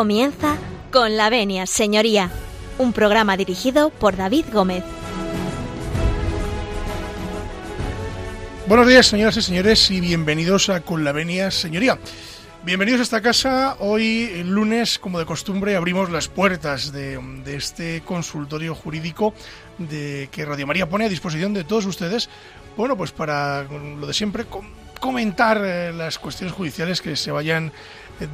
Comienza con la venia, señoría, un programa dirigido por David Gómez. Buenos días, señoras y señores, y bienvenidos a Con la venia, señoría. Bienvenidos a esta casa. Hoy, el lunes, como de costumbre, abrimos las puertas de, de, este consultorio jurídico de que Radio María pone a disposición de todos ustedes. Bueno, pues para lo de siempre, comentar eh, las cuestiones judiciales que se vayan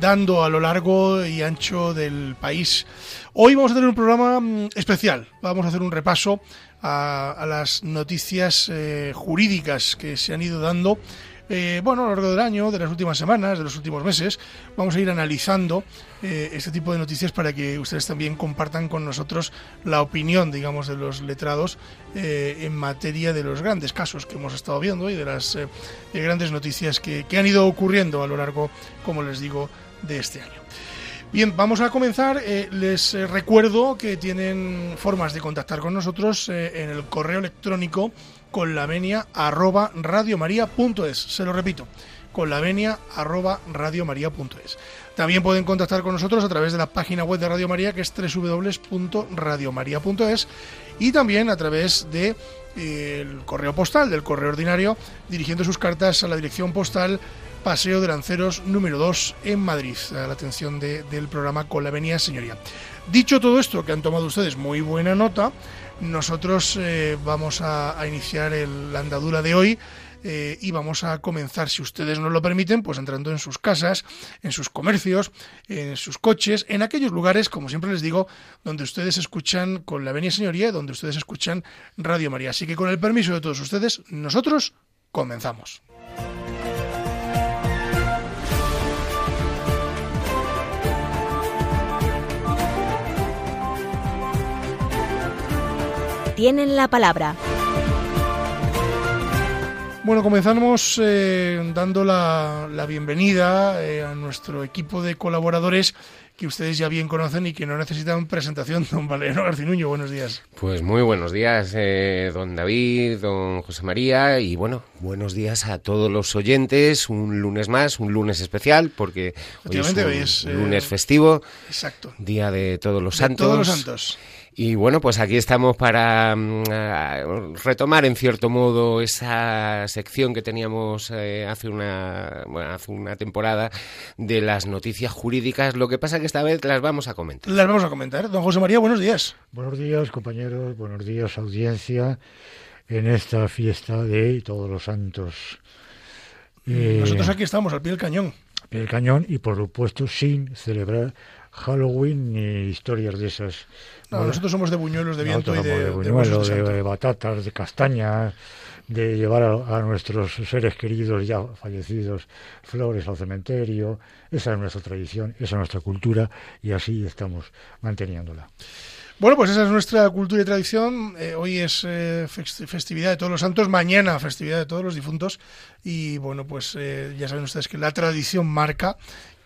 dando a lo largo y ancho del país. Hoy vamos a tener un programa mm, especial. Vamos a hacer un repaso a, a las noticias eh, jurídicas que se han ido dando. Eh, bueno, a lo largo del año, de las últimas semanas, de los últimos meses, vamos a ir analizando eh, este tipo de noticias para que ustedes también compartan con nosotros la opinión, digamos, de los letrados eh, en materia de los grandes casos que hemos estado viendo y de las grandes noticias que, han ido ocurriendo a lo largo, como les digo, de este año. Bien, vamos a comenzar. Les recuerdo que tienen formas de contactar con nosotros en el correo electrónico con la venia arroba radiomaria.es. Se lo repito, con la venia arroba radiomaria.es. También pueden contactar con nosotros a través de la página web de Radio María, que es www.radiomaria.es, y también a través de el correo postal, del correo ordinario, dirigiendo sus cartas a la dirección postal Paseo de Lanceros número 2 en Madrid, a la atención de, del programa Con la Avenida Señoría. Dicho todo esto, que han tomado ustedes muy buena nota, nosotros eh, vamos a, iniciar el, la andadura de hoy eh, y vamos a comenzar, si ustedes nos lo permiten, pues entrando en sus casas, en sus comercios, en sus coches, en aquellos lugares, como siempre les digo, donde ustedes escuchan con la Avenida Señoría, donde ustedes escuchan Radio María. Así que con el permiso de todos ustedes, nosotros comenzamos. Tienen la palabra. Bueno, comenzamos eh, dando la, la bienvenida eh, a nuestro equipo de colaboradores que ustedes ya bien conocen y que no necesitan presentación. Don Valero Garcinuño, buenos días. Pues muy buenos días, eh, don David, don José María, y bueno, buenos días a todos los oyentes. Un lunes más, un lunes especial, porque hoy es un hoy es, lunes festivo. Exacto. Día de todos los de santos. Todos los santos. Y bueno, pues aquí estamos para uh, retomar en cierto modo esa sección que teníamos eh, hace una bueno, hace una temporada de las noticias jurídicas. Lo que pasa que esta vez las vamos a comentar. Las vamos a comentar. Don José María, buenos días. Buenos días, compañeros. Buenos días, audiencia. En esta fiesta de Todos los Santos. Eh, Nosotros aquí estamos, al pie del cañón. Al pie del cañón y, por supuesto, sin celebrar Halloween ni historias de esas. No, nosotros somos de buñuelos de viento y de, de, buñuelo, de, de, batatas, de castañas, de llevar a, a, nuestros seres queridos ya fallecidos flores al cementerio. Esa es nuestra tradición, esa es nuestra cultura y así estamos manteniéndola. Bueno, pues esa es nuestra cultura y tradición. Eh, hoy es eh, festividad de todos los santos, mañana festividad de todos los difuntos. Y bueno, pues eh, ya saben ustedes que la tradición marca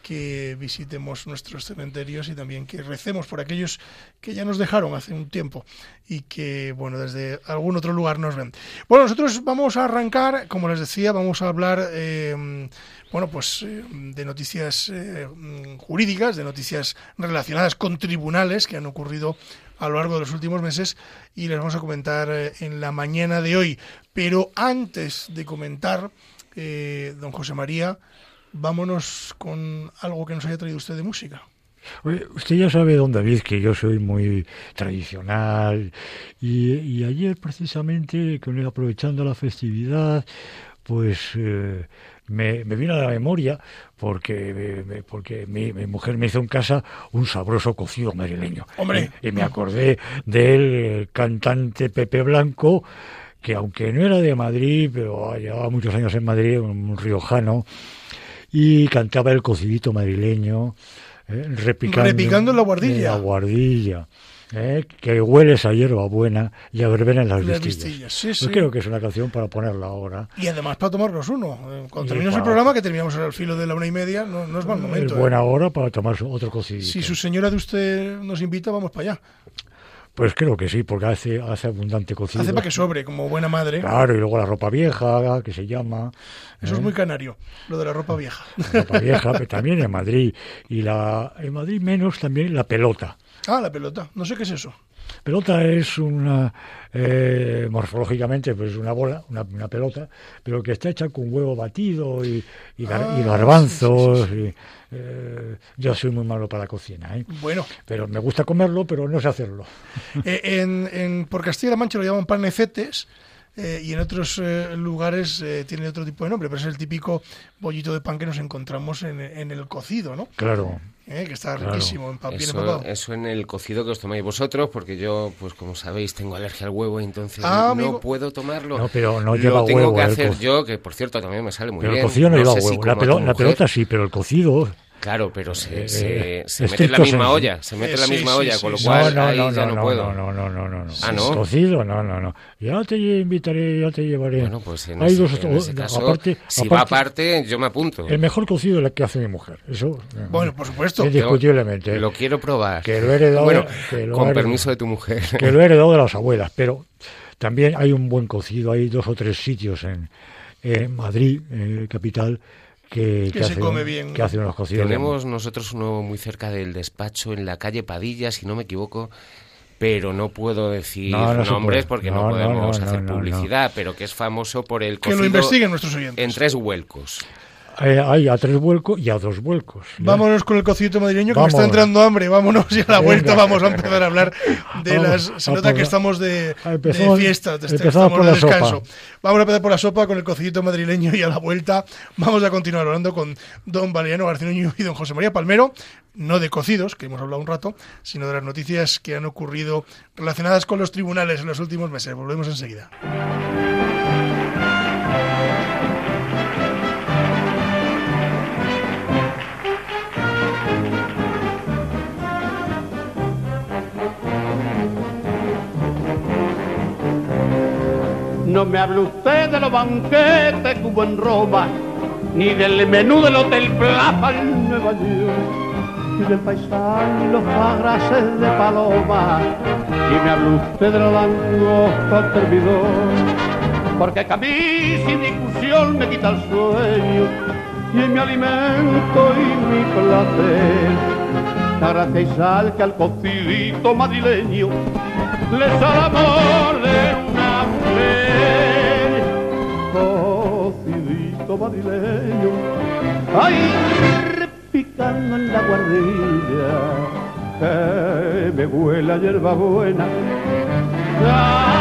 que visitemos nuestros cementerios y también que recemos por aquellos que ya nos dejaron hace un tiempo y que, bueno, desde algún otro lugar nos ven. Bueno, nosotros vamos a arrancar, como les decía, vamos a hablar, eh, bueno, pues eh, de noticias eh, jurídicas, de noticias relacionadas con tribunales que han ocurrido a lo largo de los últimos meses y les vamos a comentar eh, en la mañana de hoy. Pero antes de comentar, eh, don José María, vámonos con algo que nos haya traído usted de música. Usted ya sabe, don David, que yo soy muy tradicional y, y ayer precisamente, con, aprovechando la festividad, pues eh, me, me, vino a la memoria porque, me, porque mi, mi, mujer me hizo en casa un sabroso cocido madrileño. ¡Hombre! Y, y me acordé del cantante Pepe Blanco, que aunque no era de Madrid, pero llevaba muchos años en Madrid, un riojano, y cantaba el cocidito madrileño, eh, repicando, repicando la guardilla. En la guardilla. Eh, que hueles a hierba buena y a verbena en las, las vistillas. Sí, pues sí. creo que es una canción para ponerla ahora. Y además para tomarnos uno. Eh, Cuando terminemos para... el programa, que terminamos al filo de la una y media, no, no es mal momento. Es buena eh. hora para tomar otro cocidito. Si su señora de usted nos invita, vamos para allá. Pues creo que sí, porque hace, hace abundante cocido. Hace para que sobre, como buena madre. Claro, y luego la ropa vieja, que se llama. Eso es ¿eh? muy canario, lo de la ropa vieja. La ropa vieja, pero también en Madrid. Y la, en Madrid menos también la pelota. Ah, la pelota. No sé qué es eso. Pelota es una, eh, morfológicamente, pues una bola, una, una pelota, pero que está hecha con huevo batido y, y, gar- Ah, y garbanzos. sí, y, eh, yo soy muy malo para la cocina, ¿eh? Bueno, pero me gusta comerlo, pero no sé hacerlo. eh, en, en- por Castilla-La Mancha lo llaman panecetes eh, y en otros eh, lugares eh, tiene otro tipo de nombre, pero es el típico bollito de pan que nos encontramos en, en el cocido, ¿no? Claro. Eh, que está Claro. riquísimo, empa- bien Eso, empapado. eso en el cocido que os tomáis vosotros, porque yo, pues como sabéis, tengo alergia al huevo, entonces Ah, no amigo. puedo tomarlo. No, pero no Lo lleva tengo huevo que el hacer yo, que por cierto también me sale muy Pero bien. el cocido no, lleva sé si huevo. La, como a pelo- tu la mujer. pelota sí, pero el cocido. Claro, pero se, Eh, se, eh, se mete en la misma olla, se mete en la Eh, sí, misma sí, olla, sí, con lo cual no, no, ahí no, ya no, no, puedo. No, no, no, no, no. Ah, ¿no? Cocido, no, no, no. Ya te invitaré, ya te llevaré. Bueno, pues en, Hay ese, dos, en ese caso, aparte, si va aparte, aparte, yo me apunto. el mejor cocido es el que hace mi mujer. Eso. eh, Bueno, por supuesto. Indiscutiblemente. Lo quiero probar. Que lo he heredado- Bueno, que lo con he heredado. permiso de tu mujer. que lo he heredado de las abuelas, pero también hay un buen cocido, hay dos o tres sitios en, en Madrid, eh, capital, que, Que se hacen, come bien, que ¿no? hacen unos cocidos. Tenemos nosotros uno muy cerca del despacho, en la calle Padilla, si no me equivoco, pero no puedo decir No, no se nombres porque No, podemos no, hacer no, no. publicidad, pero que es famoso por el Que lo investiguen nuestros oyentes. en tres vuelcos. Eh, hay a tres vuelcos y a dos vuelcos. ¿eh? Vámonos con el cocito madrileño, que me está entrando hambre. Vámonos y a la Venga. vuelta vamos a empezar a hablar de Vamos las... Se nota que estamos de, Empezamos- de fiesta, de- empezamos estamos por de la sopa. descanso. Vamos a empezar por la sopa con el cocito madrileño y a la vuelta vamos a continuar hablando con don Valeriano Garcinuño y don José María Palmero, no de cocidos, que hemos hablado un rato, sino de las noticias que han ocurrido relacionadas con los tribunales en los últimos meses. Volvemos enseguida. No me hable usted de los banquetes que hubo en Roma, ni del menú del Hotel Plaza en Nueva York, ni del paisaje y los pagrases de Paloma, y me hable usted de los langostas servidor, porque que a mí sin discusión me quita el sueño, y es mi alimento y mi placer. La gracia y sal que al cocidito madrileño le sale amor de una madrileño, ay, repicando en la guardilla, que me huele a hierba buena, la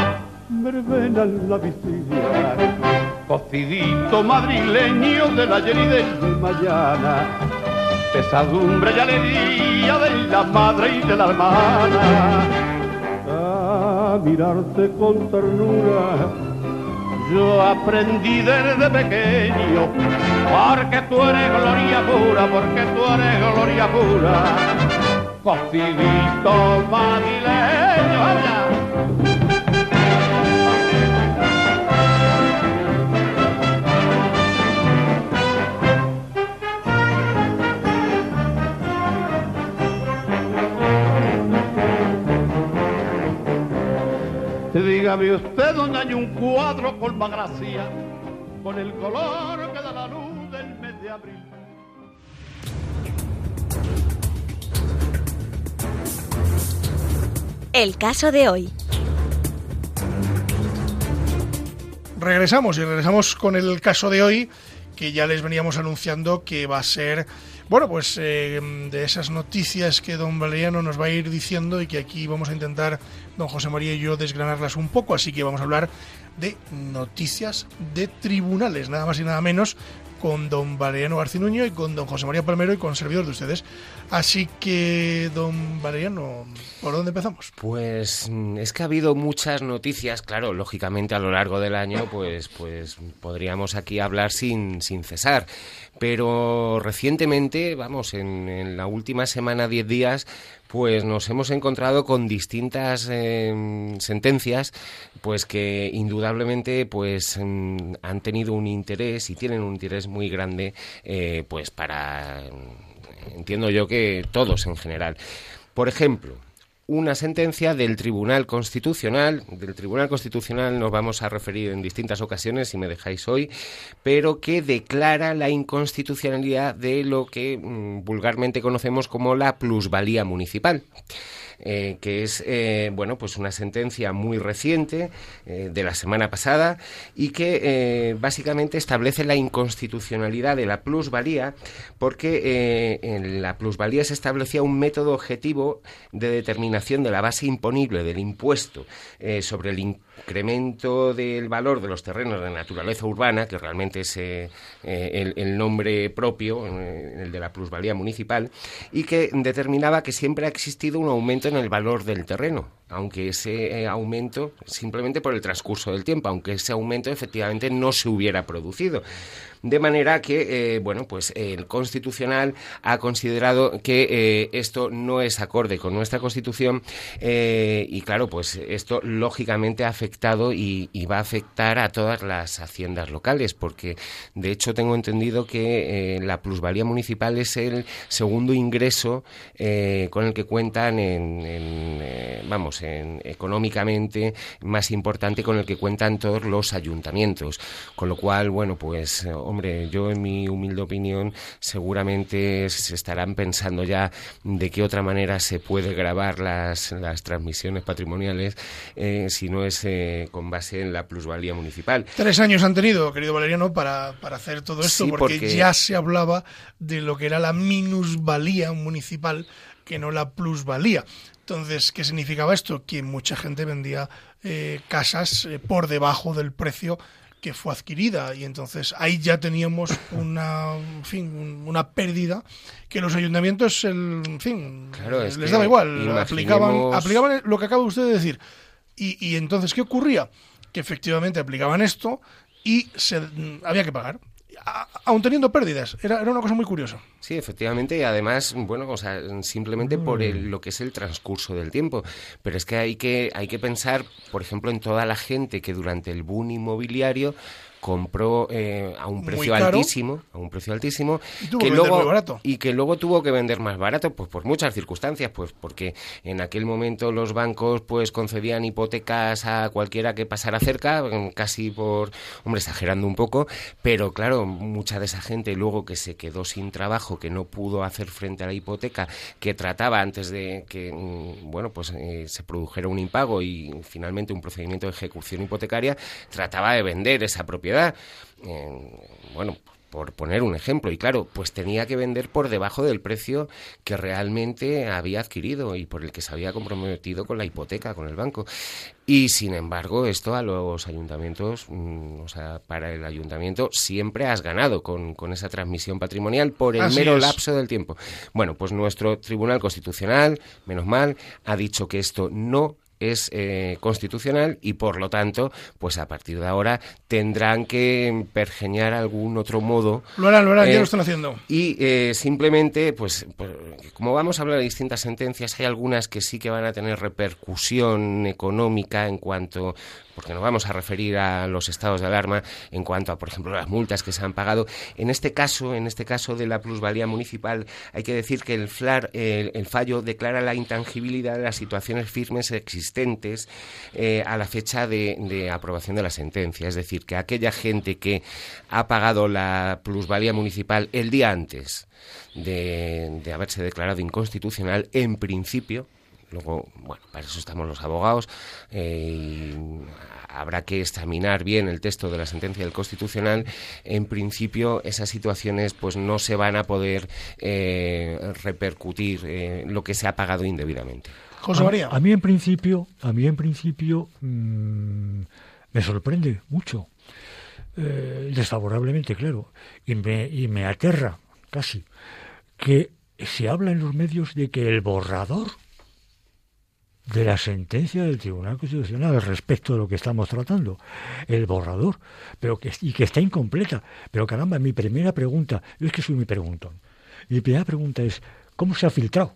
en la visilla. Cocidito madrileño del ayer y del mañana pesadumbre y alegría de la madre y de la hermana. A mirarte con ternura, yo aprendí desde pequeño, porque tú eres gloria pura, porque tú eres gloria pura. Cocidito madrileño, ¡vaya! Dígame usted dónde hay un cuadro con más gracia, con el color que da la luz del mes de abril. El caso de hoy. Regresamos y regresamos con el caso de hoy, que ya les veníamos anunciando que va a ser, bueno, pues eh, de esas noticias que don Valeriano nos va a ir diciendo y que aquí vamos a intentar, don José María y yo, desgranarlas un poco. Así que vamos a hablar de noticias de tribunales, nada más y nada menos, con don Valeriano Garcinuño y con don José María Palmero y con servidor de ustedes. Así que, don Valeriano, ¿por dónde empezamos? Pues es que ha habido muchas noticias, claro, lógicamente a lo largo del año, pues, pues podríamos aquí hablar sin, sin cesar. Pero recientemente, vamos, en, en la última semana, 10 días, pues nos hemos encontrado con distintas eh, sentencias, pues que indudablemente, pues mm, han tenido un interés y tienen un interés muy grande, eh, pues para, entiendo yo que todos en general. Por ejemplo, una sentencia del Tribunal Constitucional. Del Tribunal Constitucional nos vamos a referir en distintas ocasiones, si me dejáis hoy, pero que declara la inconstitucionalidad de lo que mm, vulgarmente conocemos como la plusvalía municipal. Eh, que es eh, bueno pues una sentencia muy reciente eh, de la semana pasada y que básicamente establece la inconstitucionalidad de la plusvalía porque en la plusvalía se establecía un método objetivo de determinación de la base imponible del impuesto sobre el incremento del valor de los terrenos de naturaleza urbana, que realmente es eh, eh, el, nombre propio, eh, el de la plusvalía municipal, y que determinaba que siempre ha existido un aumento en el valor del terreno, aunque ese aumento, simplemente por el transcurso del tiempo, aunque ese aumento efectivamente no se hubiera producido. De manera que, eh, bueno, pues el Constitucional ha considerado que eh, esto no es acorde con nuestra Constitución eh, y, claro, pues esto lógicamente ha afectado y, va a afectar a todas las haciendas locales, porque de hecho tengo entendido que la plusvalía municipal es el segundo ingreso con el que cuentan en, vamos, en, económicamente más importante con el que cuentan todos los ayuntamientos. Con lo cual, bueno, pues hombre, yo en mi humilde opinión seguramente se estarán pensando ya de qué otra manera se puede grabar las, las transmisiones patrimoniales eh, si no es eh, con base en la plusvalía municipal. Tres años han tenido, querido Valeriano, para, para hacer todo esto, porque, ya se hablaba de lo que era la minusvalía municipal que no la plusvalía. Entonces, ¿qué significaba esto? Que mucha gente vendía eh, casas por debajo del precio que fue adquirida. Y entonces ahí ya teníamos una fin una pérdida que los ayuntamientos el, en fin les daba igual aplicaban aplicaban lo que acaba usted de decir. Y, y entonces qué ocurría que efectivamente aplicaban esto y se había que pagar aún teniendo pérdidas. Era, era, una cosa muy curiosa. Sí, efectivamente, y además, bueno, o sea, simplemente por el, lo que es el transcurso del tiempo. Pero es que hay que, hay que pensar, por ejemplo, en toda la gente que durante el boom inmobiliario compró eh, a un precio altísimo, a un precio altísimo, y que, luego y que luego tuvo que vender más barato, pues por muchas circunstancias, pues porque en aquel momento los bancos pues concedían hipotecas a cualquiera que pasara cerca, casi por, hombre, exagerando un poco, pero claro, mucha de esa gente luego que se quedó sin trabajo, que no pudo hacer frente a la hipoteca, que trataba antes de que, mm, bueno, pues eh, se produjera un impago y finalmente un procedimiento de ejecución hipotecaria, trataba de vender esa propiedad bueno, por poner un ejemplo. Y claro, pues tenía que vender por debajo del precio que realmente había adquirido y por el que se había comprometido con la hipoteca, con el banco. Y sin embargo, esto a los ayuntamientos, mm, o sea, para el ayuntamiento siempre has ganado con, con esa transmisión patrimonial por el mero lapso del tiempo. Bueno, pues nuestro Tribunal Constitucional, menos mal, ha dicho que esto no es eh, constitucional y por lo tanto, pues a partir de ahora tendrán que pergeñar algún otro modo. Lo harán, lo harán, ya lo eh, están haciendo. Y eh, simplemente, pues, pues, como vamos a hablar de distintas sentencias, hay algunas que sí que van a tener repercusión económica en cuanto porque nos vamos a referir a los estados de alarma en cuanto a, por ejemplo, las multas que se han pagado. En este caso, en este caso de la plusvalía municipal, hay que decir que el, FLAR, el, fallo declara la intangibilidad de las situaciones firmes existentes eh, a la fecha de, aprobación de la sentencia. Es decir, que aquella gente que ha pagado la plusvalía municipal el día antes de haberse declarado inconstitucional, en principio, Luego, bueno, para eso estamos los abogados. Eh, habrá que examinar bien el texto de la sentencia del Constitucional. En principio, esas situaciones pues no se van a poder eh, repercutir eh, lo que se ha pagado indebidamente. José María. A, mí en principio, a mí en principio mm, me sorprende mucho, desfavorablemente, claro, y me, y me aterra casi que se habla en los medios de que el borrador de la sentencia del Tribunal Constitucional respecto de lo que estamos tratando, el borrador, pero que, y que está incompleta. Pero caramba, mi primera pregunta, yo es que soy mi preguntón, mi primera pregunta es, ¿cómo se ha filtrado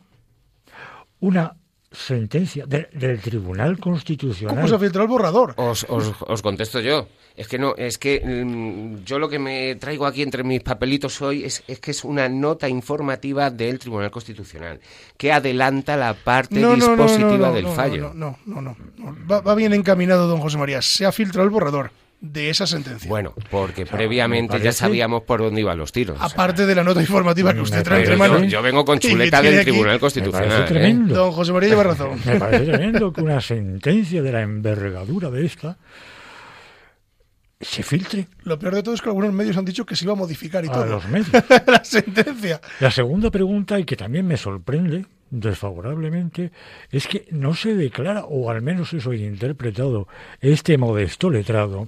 una sentencia de- del Tribunal Constitucional. ¿Cómo se filtró el borrador? Os, os, os contesto yo. Es que no, es que mm, yo lo que me traigo aquí entre mis papelitos hoy es, es que es una nota informativa del Tribunal Constitucional que adelanta la parte dispositiva del no, fallo. No, no, no, no. Va, va bien encaminado, don José María. Se ha filtrado el borrador de esa sentencia. Bueno, porque me previamente ya sabíamos por dónde iban los tiros. Aparte de la nota informativa que Me usted trae entre manos. yo, yo vengo con chuleta del aquí- Tribunal Me Constitucional. parece ¿eh? tremendo. Don José María lleva razón. Me parece tremendo que una sentencia de la envergadura de esta se filtre Lo peor de todo es que algunos medios han dicho que se iba a modificar y a todo. los medios. la sentencia. La segunda pregunta, y que también me sorprende desfavorablemente, es que no se declara, o al menos eso he interpretado, este modesto letrado,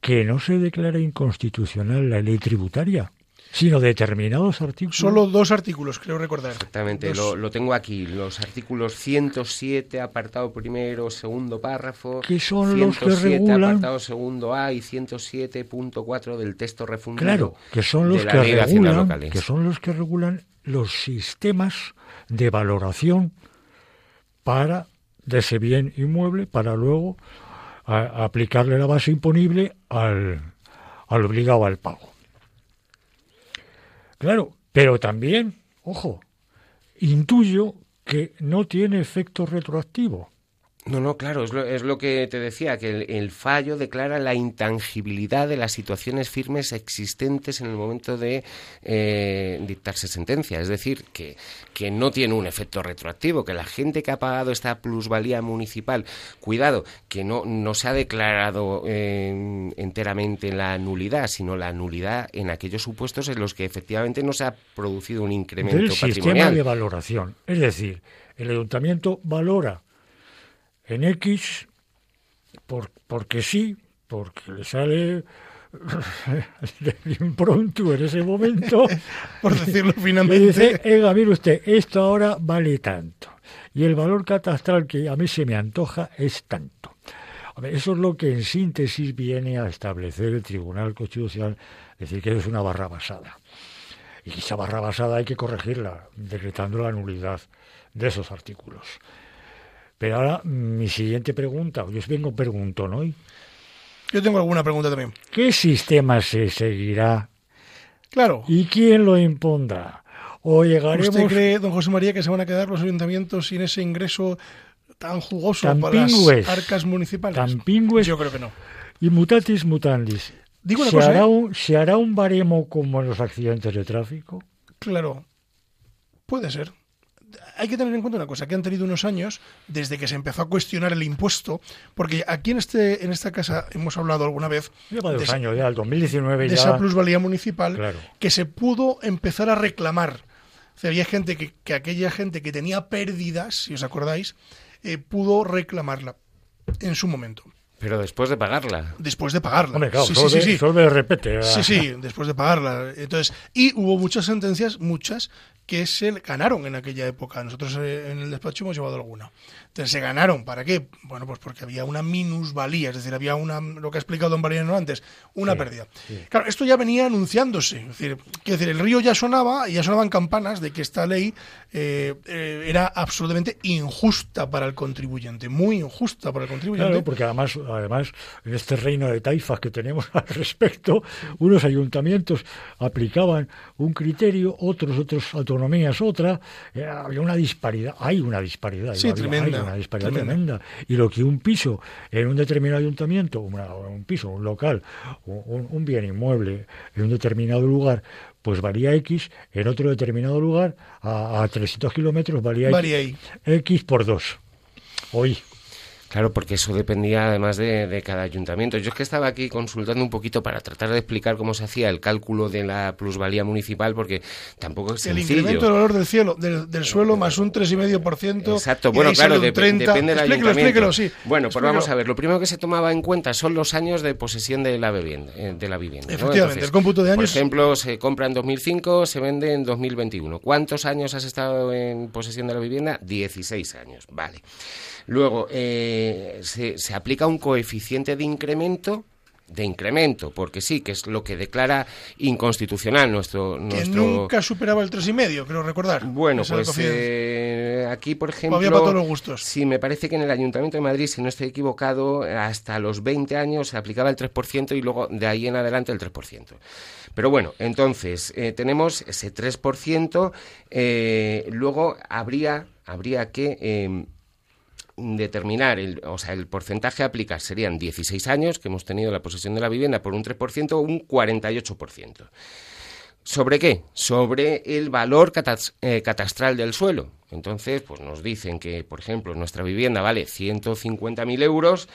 que no se declara inconstitucional la ley tributaria, sino determinados artículos. Solo dos artículos, creo recordar. Exactamente, lo, lo tengo aquí, los artículos 107, apartado primero, segundo párrafo, Que son los que 107, regulan- apartado segundo A y 107.4 del texto refundido Claro, que son los de la que Ley de Haciendas regulan, Locales. que son los que regulan los sistemas de valoración para de ese bien inmueble para luego aplicarle la base imponible al, al obligado al pago. Claro, pero también, ojo, intuyo que no tiene efecto retroactivo. No, no, claro, es lo, es lo que te decía, que el, el fallo declara la intangibilidad de las situaciones firmes existentes en el momento de eh, dictarse sentencia. Es decir, que, que no tiene un efecto retroactivo, que la gente que ha pagado esta plusvalía municipal, cuidado, que no, no se ha declarado eh, enteramente la nulidad, sino la nulidad en aquellos supuestos en los que efectivamente no se ha producido un incremento del sistema patrimonial. de valoración. Es decir, el ayuntamiento valora en X por, porque sí, porque le sale de bien pronto en ese momento. Por decirlo Me finalmente. dice, Ega, mire usted, esto ahora vale tanto. Y el valor catastral que a mí se me antoja es tanto. A ver, eso es lo que en síntesis viene a establecer el Tribunal Constitucional, es decir, que es una barra basada. Y esa barra basada hay que corregirla, decretando la nulidad de esos artículos. Pero ahora, mi siguiente pregunta, yo os vengo preguntón hoy, Yo tengo alguna pregunta también. ¿qué sistema se seguirá Claro. y quién lo impondrá? ¿O llegaremos ¿Usted cree, don José María, que se van a quedar los ayuntamientos sin ese ingreso tan jugoso Tan para las pingües. arcas municipales? tan pingües Yo creo que no. y mutatis mutandis? Digo una ¿Se, cosa, hará ¿eh? un, ¿Se hará un baremo como en los accidentes de tráfico? Claro, puede ser. Hay que tener en cuenta una cosa, que han tenido unos años desde que se empezó a cuestionar el impuesto, porque aquí en este en esta casa hemos hablado alguna vez Lleva de dos años ya, el 2019 de ya... esa plusvalía municipal Claro. que se pudo empezar a reclamar. O sea, había gente que, que aquella gente que tenía pérdidas, si os acordáis, eh, pudo reclamarla en su momento, Pero después de pagarla. después de pagarla. Hombre, claro, sí, sí, solve, sí, sí. repete. Sí, sí, después de pagarla. Entonces, y hubo muchas sentencias, muchas, que se ganaron en aquella época. Nosotros eh, en el despacho hemos llevado alguna. Entonces, se ganaron. ¿Para qué? Bueno, pues porque había una minusvalía, es decir, había una, lo que ha explicado don Mariano antes, una Sí, pérdida. Claro, esto ya venía anunciándose. Es decir, decir, el río ya sonaba, y ya sonaban campanas de que esta ley eh, eh, era absolutamente injusta para el contribuyente, muy injusta para el contribuyente. Claro, porque además, además, en este reino de taifas que tenemos al respecto, unos ayuntamientos aplicaban un criterio, otros, otras autonomías otra, eh, había una disparidad, hay una disparidad, Sí, había- hay tremenda, una disparidad tremenda. tremenda. Y lo que un piso en un determinado ayuntamiento, una- un piso, un local, un, un bien inmueble en un determinado lugar, pues valía X, en otro determinado lugar, a, a 300 kilómetros valía Varía X. X por 2. Hoy. Claro, porque eso dependía además de, de cada ayuntamiento. Yo es que estaba aquí consultando un poquito para tratar de explicar cómo se hacía el cálculo de la plusvalía municipal, porque tampoco es El sencillo. incremento del valor del cielo, del, del suelo, más un 3,5%. Exacto, y bueno, claro, 30. depende del Explíquelo, ayuntamiento. explíquelo, sí. Bueno, pues vamos a ver. Lo primero que se tomaba en cuenta son los años de posesión de la vivienda. eh, De la vivienda ¿no? Efectivamente, el cómputo de Por años- ejemplo, se compra en 2005, se vende en 2021. ¿Cuántos años has estado en posesión de la vivienda? 16 años, vale. Luego, eh, se, se aplica un coeficiente de incremento de incremento, porque sí, que es lo que declara inconstitucional nuestro... Que nuestro... nunca superaba el 3,5, creo recordar. Bueno, pues eh, aquí, por ejemplo... Había para todos los gustos. Sí, me parece que en el Ayuntamiento de Madrid, si no estoy equivocado, hasta los 20 años se aplicaba el 3% y luego de ahí en adelante el 3%. Pero bueno, entonces, eh, tenemos ese 3%, eh, luego habría, habría que... determinar, el, o sea, el porcentaje a aplicar serían 16 años que hemos tenido la posesión de la vivienda por un 3% o un 48%. ¿Sobre qué? Sobre el valor eh, catastral del suelo. Entonces, pues nos dicen que, por ejemplo, nuestra vivienda vale 150.000 euros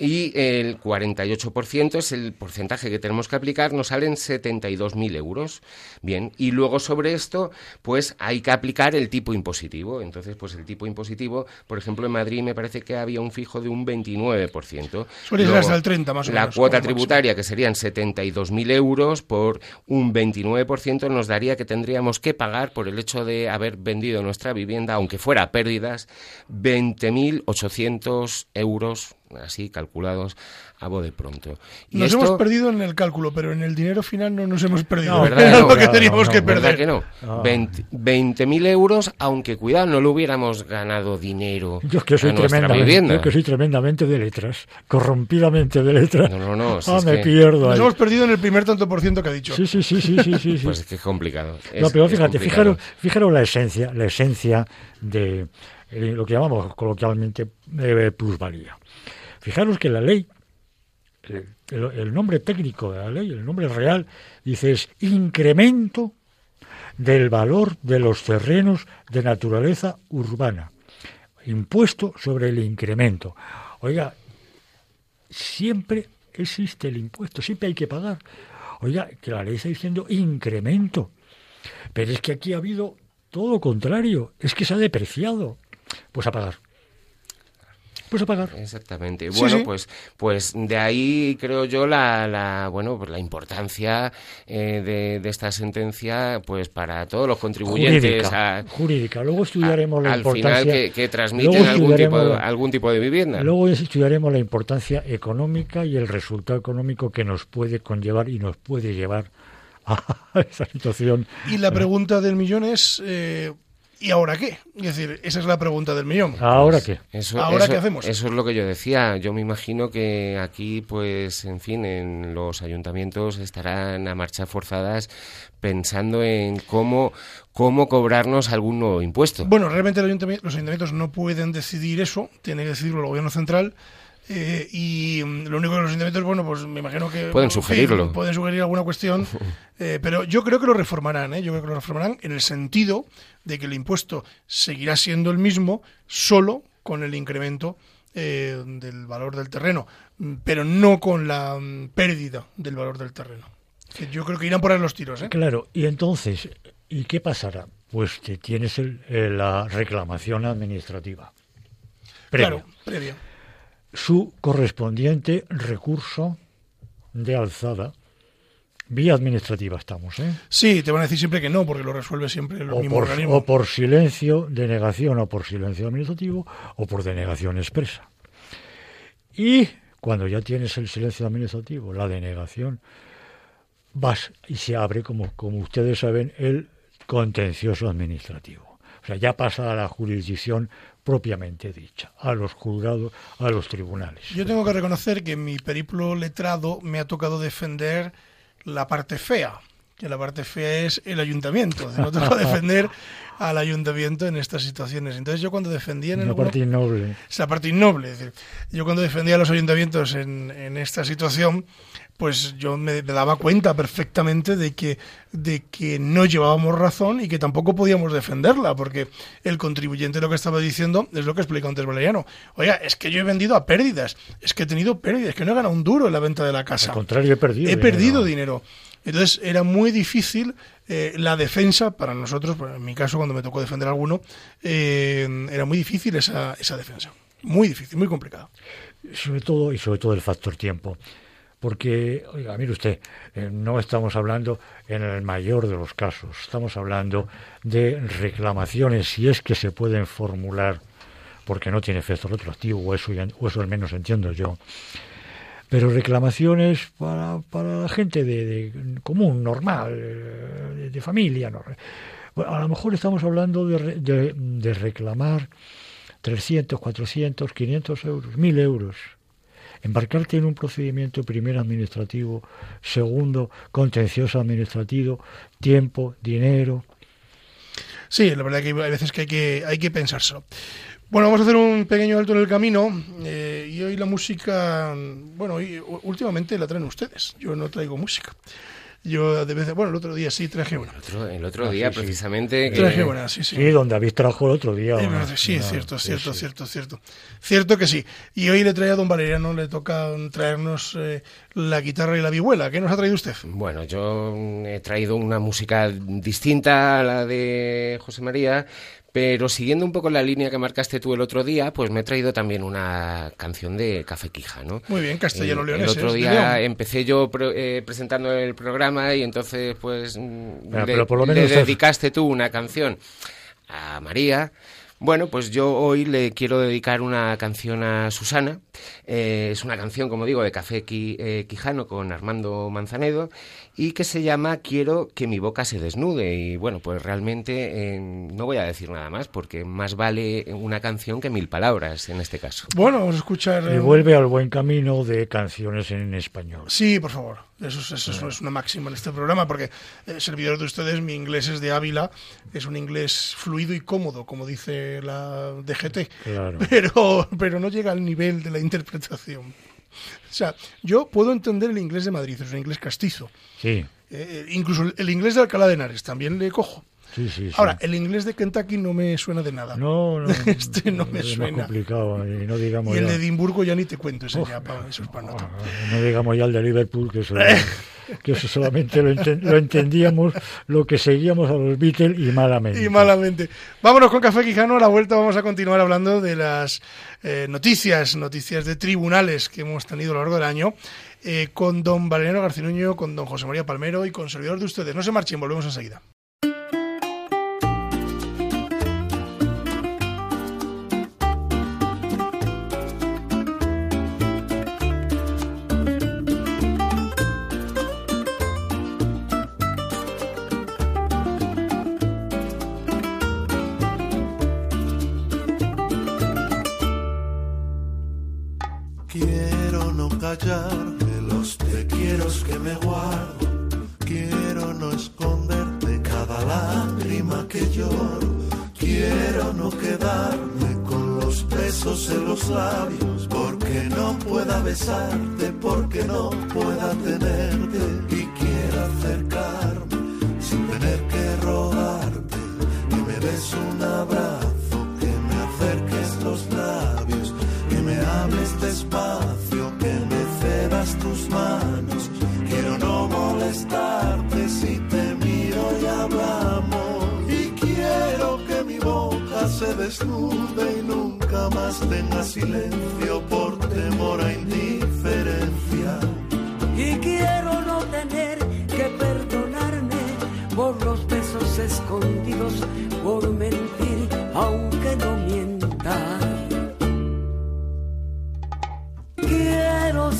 y el 48% es el porcentaje que tenemos que aplicar, nos salen 72.000 euros. Bien, y luego sobre esto, pues hay que aplicar el tipo impositivo. Entonces, pues el tipo impositivo, por ejemplo, en Madrid me parece que había un fijo de un 29%. Suele ser hasta el 30 más o La menos, cuota como máximo. tributaria, que serían 72.000 euros por un 29%, nos daría que tendríamos que pagar por el hecho de haber vendido nuestra vivienda, aunque fuera pérdidas, 20.800 euros, así calculados a de pronto. Y Nos esto, hemos perdido en el cálculo, pero en el dinero final no nos hemos perdido. No, ¿verdad? Era No, lo que teníamos no, que ¿Verdad perder. que no? Ah. 20 20.000 euros, aunque cuidado, no lo hubiéramos ganado dinero Yo que soy a nuestra tremendamente, vivienda. yo que soy tremendamente de letras, corrompidamente de letras. No, no, no, si Ah, es me que- pierdo Nos ahí. hemos perdido en el primer tanto por ciento que ha dicho. Sí, sí, sí, sí, sí, sí, sí. Pues es que es complicado. no, pero es fíjate, fijaros, fijaros la esencia, la esencia de eh, lo que llamamos coloquialmente eh, plusvalía. Fijaros que la ley, el, nombre técnico de la ley, el nombre real, dice es incremento del valor de los terrenos de naturaleza urbana. Impuesto sobre el incremento. Oiga, siempre existe el impuesto, siempre hay que pagar. Oiga, que la ley está diciendo incremento. Pero es que aquí ha habido todo lo contrario, es que se ha depreciado. Pues a pagar. Pues a pagar. Exactamente. Sí, bueno, sí. pues, pues de ahí creo yo la, la bueno, pues la importancia eh, de, de esta sentencia, pues para todos los contribuyentes. Jurídica, a- jurídica. Luego estudiaremos a- la al importancia. final que, que transmiten algún tipo, de, algún tipo de vivienda. Luego estudiaremos la importancia económica y el resultado económico que nos puede conllevar y nos puede llevar a esa situación. Y la pregunta del millón es, eh, ¿y ahora qué? Es decir, esa es la pregunta del millón. ¿Ahora qué? Eso, ¿Ahora eso- qué hacemos? Eso es lo que yo decía. Yo me imagino que aquí, pues, en fin, en los ayuntamientos estarán a marchas forzadas pensando en cómo, cómo cobrarnos algún nuevo impuesto. Bueno, realmente el ayuntami- los ayuntamientos no pueden decidir eso, tiene que decidirlo el gobierno central. Eh, y mm, lo único que los ayuntamientos, bueno, pues me imagino que... Pueden sugerirlo. pueden sugerir alguna cuestión, eh, pero yo creo que lo reformarán, ¿eh? Yo creo que lo reformarán en el sentido de que el impuesto seguirá siendo el mismo, solo con el incremento eh, del valor del terreno, mm, pero no con la mm, pérdida del valor del terreno. Que Yo creo que irán por ahí los tiros, ¿eh? Claro, y entonces, ¿y qué pasará? Pues que tienes el- eh, la reclamación administrativa. previa. Claro, previo. Su correspondiente recurso de alzada. Vía administrativa estamos, ¿eh? Sí, te van a decir siempre que no, porque lo resuelve siempre el O mismo por, organismo. o por silencio, denegación o por silencio administrativo o por denegación expresa. Y cuando ya tienes el silencio administrativo, la denegación, vas y se abre, como, como ustedes saben, el contencioso administrativo. O sea, ya pasa a la jurisdicción propiamente dicha, a los juzgados, a los tribunales. Yo tengo que reconocer que en mi periplo letrado me ha tocado defender la parte fea, que la parte fea es el ayuntamiento. Me toca defender al ayuntamiento en estas situaciones. Entonces yo cuando defendía en Una parte innoble. es la parte innoble. Es decir, yo cuando defendía a los ayuntamientos en, en esta situación, pues yo me, me daba cuenta perfectamente de que, de que no llevábamos razón y que tampoco podíamos defenderla, porque el contribuyente lo que estaba diciendo es lo que explicó antes Valeriano. Oiga, es que yo he vendido a pérdidas, es que he tenido pérdidas, es que no he ganado un duro en la venta de la casa. Al contrario, he perdido. He dinero. perdido dinero. Entonces era muy difícil eh, la defensa para nosotros, pues, en mi caso cuando me tocó defender a alguno, eh, era muy difícil esa, esa defensa. Muy difícil, muy complicado. sobre todo y sobre todo el factor tiempo. Porque, oiga, mire usted, eh, no estamos hablando en el mayor de los casos, estamos hablando de reclamaciones, si es que se pueden formular, porque no tiene efecto retroactivo, o eso, eso al menos entiendo yo, pero reclamaciones para, para la gente de, común, normal, eh, de, familia. No. Bueno, a lo mejor estamos hablando de, de reclamar 300, 400, 500 euros, 1000 euros. Embarcarte en un procedimiento primero administrativo, segundo contencioso administrativo, tiempo, dinero. Sí, la verdad que hay veces que hay que, hay que pensárselo. Bueno, vamos a hacer un pequeño alto en el camino eh, y hoy la música, bueno, últimamente la traen ustedes. Yo no traigo música. Yo de vez, bueno, el otro día sí traje una. El otro, el otro Ah, día, sí, sí. precisamente. que- Traje una, sí, sí. Sí, donde habéis trabajo el otro día. Eh, una- sí, una- cierto, sí, cierto, sí. cierto, cierto. Cierto que sí. Y hoy le trae a don Valeriano, le toca traernos eh, la guitarra y la vihuela. ¿Qué nos ha traído usted? Bueno, yo he traído una música distinta a la de José María, pero siguiendo un poco la línea que marcaste tú el otro día, pues me he traído también una canción de Café Quijano. Muy bien, castellano el, leonés. el otro ¿eh? De día León. empecé yo pro- eh, presentando el programa y entonces pues mm, Pero- le, pero por lo le menos es- dedicaste tú una canción a María. Bueno, pues yo hoy le quiero dedicar una canción a Susana. Eh, es una canción, como digo, de Café Qui- eh, Quijano con Armando Manzanedo y que se llama Quiero que mi boca se desnude. Y bueno, pues realmente eh, no voy a decir nada más porque más vale una canción que mil palabras en este caso. Bueno, vamos a escuchar. Y eh, vuelve al buen camino de canciones en español. Sí, por favor. Eso, es- eso es- es una máxima en este programa, porque eh, servidor de ustedes, mi inglés es de Ávila, es un inglés fluido y cómodo, como dice la DGT, Claro. pero, pero no llega al nivel de la interpretación. O sea, yo puedo entender el inglés de Madrid, es un inglés castizo. Sí, Eh, incluso el, inglés de Alcalá de Henares también le cojo. sí, sí. sí. Ahora, el inglés de Kentucky no me suena de nada. no, no. este no me es más suena. complicado. Y no digamos y el ya, de Edimburgo ya ni te cuento, ese Uf, ya, eso es para nota. ah, no digamos ya el de Liverpool, que eso, que eso solamente lo, enten- lo entendíamos lo que seguíamos a los Beatles y malamente. Y malamente. Vámonos con Café Quijano. A la vuelta vamos a continuar hablando de las eh, noticias, noticias de tribunales que hemos tenido a lo largo del año, eh, con don Valeriano Garcinuño, con don José María Palmero y con servidor de ustedes. No se marchen, volvemos enseguida.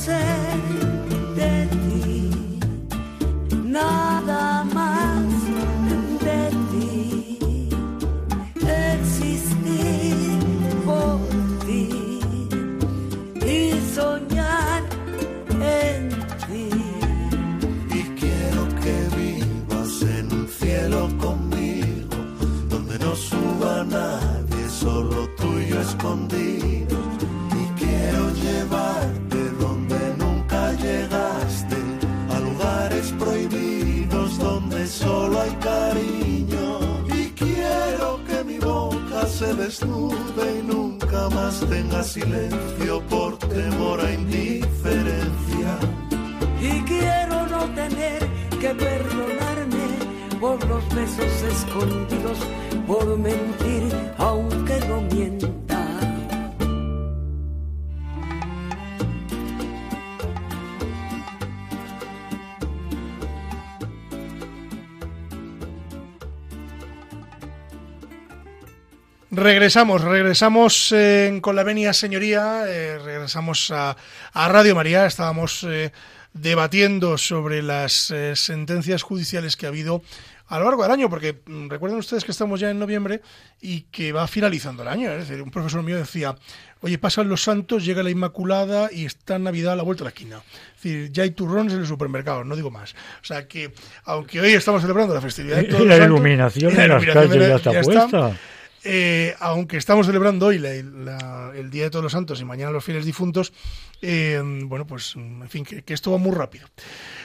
Quiero Regresamos, regresamos eh, con la venia señoría, eh, regresamos a, a, Radio María, estábamos eh, debatiendo sobre las eh, sentencias judiciales que ha habido a lo largo del año, porque mm, recuerden ustedes que estamos ya en noviembre y que va finalizando el año. Es decir, un profesor mío decía, oye, pasan los santos, llega la Inmaculada y está Navidad a la vuelta de la esquina. Es decir, ya hay turrones en el supermercado, no digo más. O sea que, aunque hoy estamos celebrando la festividad de todos la los santos, iluminación en las calles ya está está. Eh, aunque estamos celebrando hoy la- el Día de Todos los Santos y mañana los fieles difuntos, eh, bueno, pues, en fin, que, esto va muy rápido.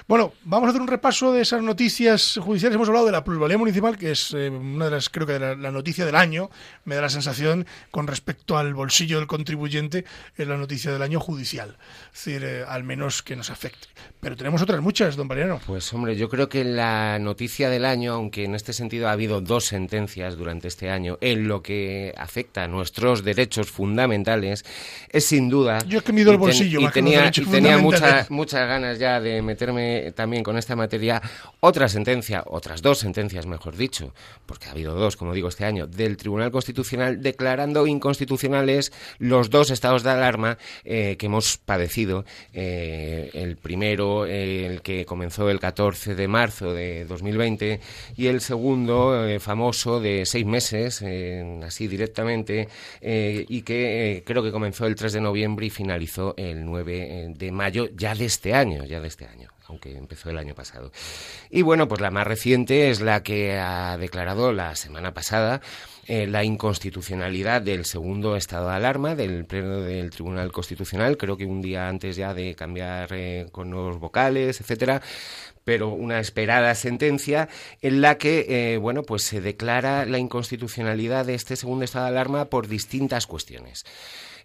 Bueno, vamos a hacer un repaso de esas noticias judiciales. Hemos hablado de la plusvalía municipal, que es eh, una de las, creo que la, noticia del año. Me da la sensación, con respecto al bolsillo del contribuyente, es la noticia del año judicial. Es decir, eh, al menos que nos afecte. Pero tenemos otras muchas, don Mariano. Pues hombre, yo creo que la noticia del año, aunque en este sentido ha habido dos sentencias durante este año en lo que afecta a nuestros derechos fundamentales, es sin duda... Yo es que mido el y ten- bolsillo y los tenía, y tenía fundamentales. muchas muchas ganas ya de meterme también con esta materia. Otra sentencia, otras dos sentencias, mejor dicho, porque ha habido dos, como digo, este año, del Tribunal Constitucional declarando inconstitucionales los dos estados de alarma eh, que hemos padecido. Eh, el primero, eh, el que comenzó el 14 de marzo de 2020, y el segundo, eh, famoso, de seis meses, eh, así directamente, eh, y que eh, creo que comenzó el 3 de noviembre y finalizó el 9 de mayo ya de este año, ya de este año aunque empezó el año pasado. Y bueno, pues la más reciente es la que ha declarado la semana pasada eh, la inconstitucionalidad del segundo estado de alarma del Pleno del Tribunal Constitucional, creo que un día antes ya de cambiar eh, con nuevos vocales, etcétera, pero una esperada sentencia en la que eh, bueno pues se declara la inconstitucionalidad de este segundo estado de alarma por distintas cuestiones.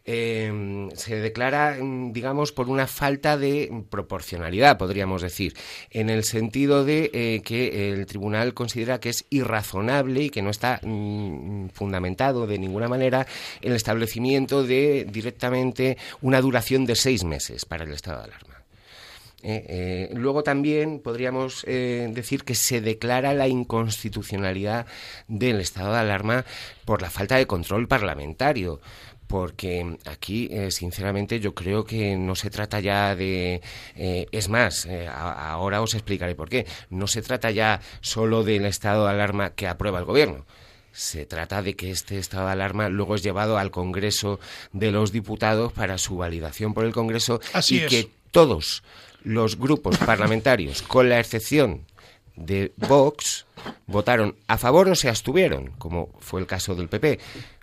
Eh, se declara, mm, digamos, por una falta de proporcionalidad, podríamos decir, en el sentido de eh, que el tribunal considera que es irrazonable y que no está mm, fundamentado de ninguna manera el establecimiento de directamente una duración de seis meses para el estado de alarma. Eh, eh, luego también podríamos eh, decir que se declara la inconstitucionalidad del estado de alarma por la falta de control parlamentario porque aquí, eh, sinceramente, yo creo que no se trata ya de... eh, es más, a- ahora os explicaré por qué. No se trata ya solo del estado de alarma que aprueba el Gobierno. Se trata de que este estado de alarma luego es llevado al Congreso de los Diputados para su validación por el Congreso Así y es. que todos los grupos parlamentarios, con la excepción de Vox, votaron a favor o se abstuvieron, como fue el caso del PP.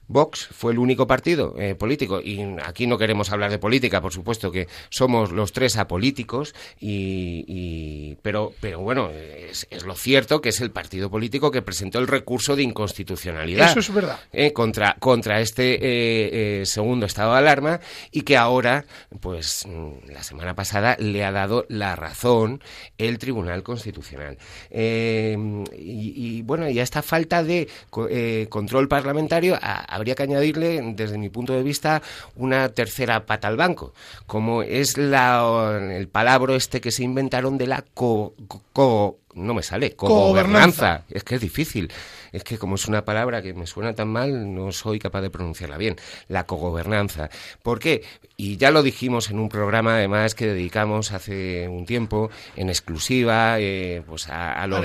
Vox fue el único partido eh, político, y aquí no queremos hablar de política, por supuesto que somos los tres apolíticos, y, y- pero, pero bueno, es, es lo cierto que es el partido político que presentó el recurso de inconstitucionalidad Eso es verdad. eh, contra, contra este eh, eh, segundo estado de alarma y que ahora, pues mm, la semana pasada, le ha dado la razón el Tribunal Constitucional. Y, y, bueno, y a esta falta de co- control parlamentario a- habría que añadirle, desde mi punto de vista, una tercera pata al banco, como es la, el palabra este que se inventaron de la co- co- co- no me sale, Cogobernanza. cogobernanza. Es que es difícil. Es que como es una palabra que me suena tan mal, no soy capaz de pronunciarla bien. La cogobernanza. ¿Por qué? Y ya lo dijimos en un programa, además, que dedicamos hace un tiempo, en exclusiva, eh, pues a, a los,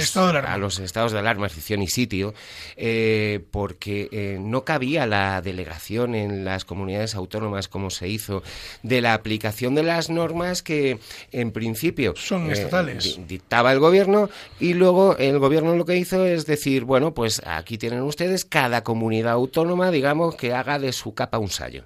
a estados de alarma, excepción y sitio, eh, porque eh, no cabía la delegación en las comunidades autónomas, como se hizo, de la aplicación de las normas que, en principio, Son eh, estatales. di- dictaba el gobierno y luego el gobierno lo que hizo es decir, bueno, pues aquí tienen ustedes cada comunidad autónoma, digamos, que haga de su capa un sayo.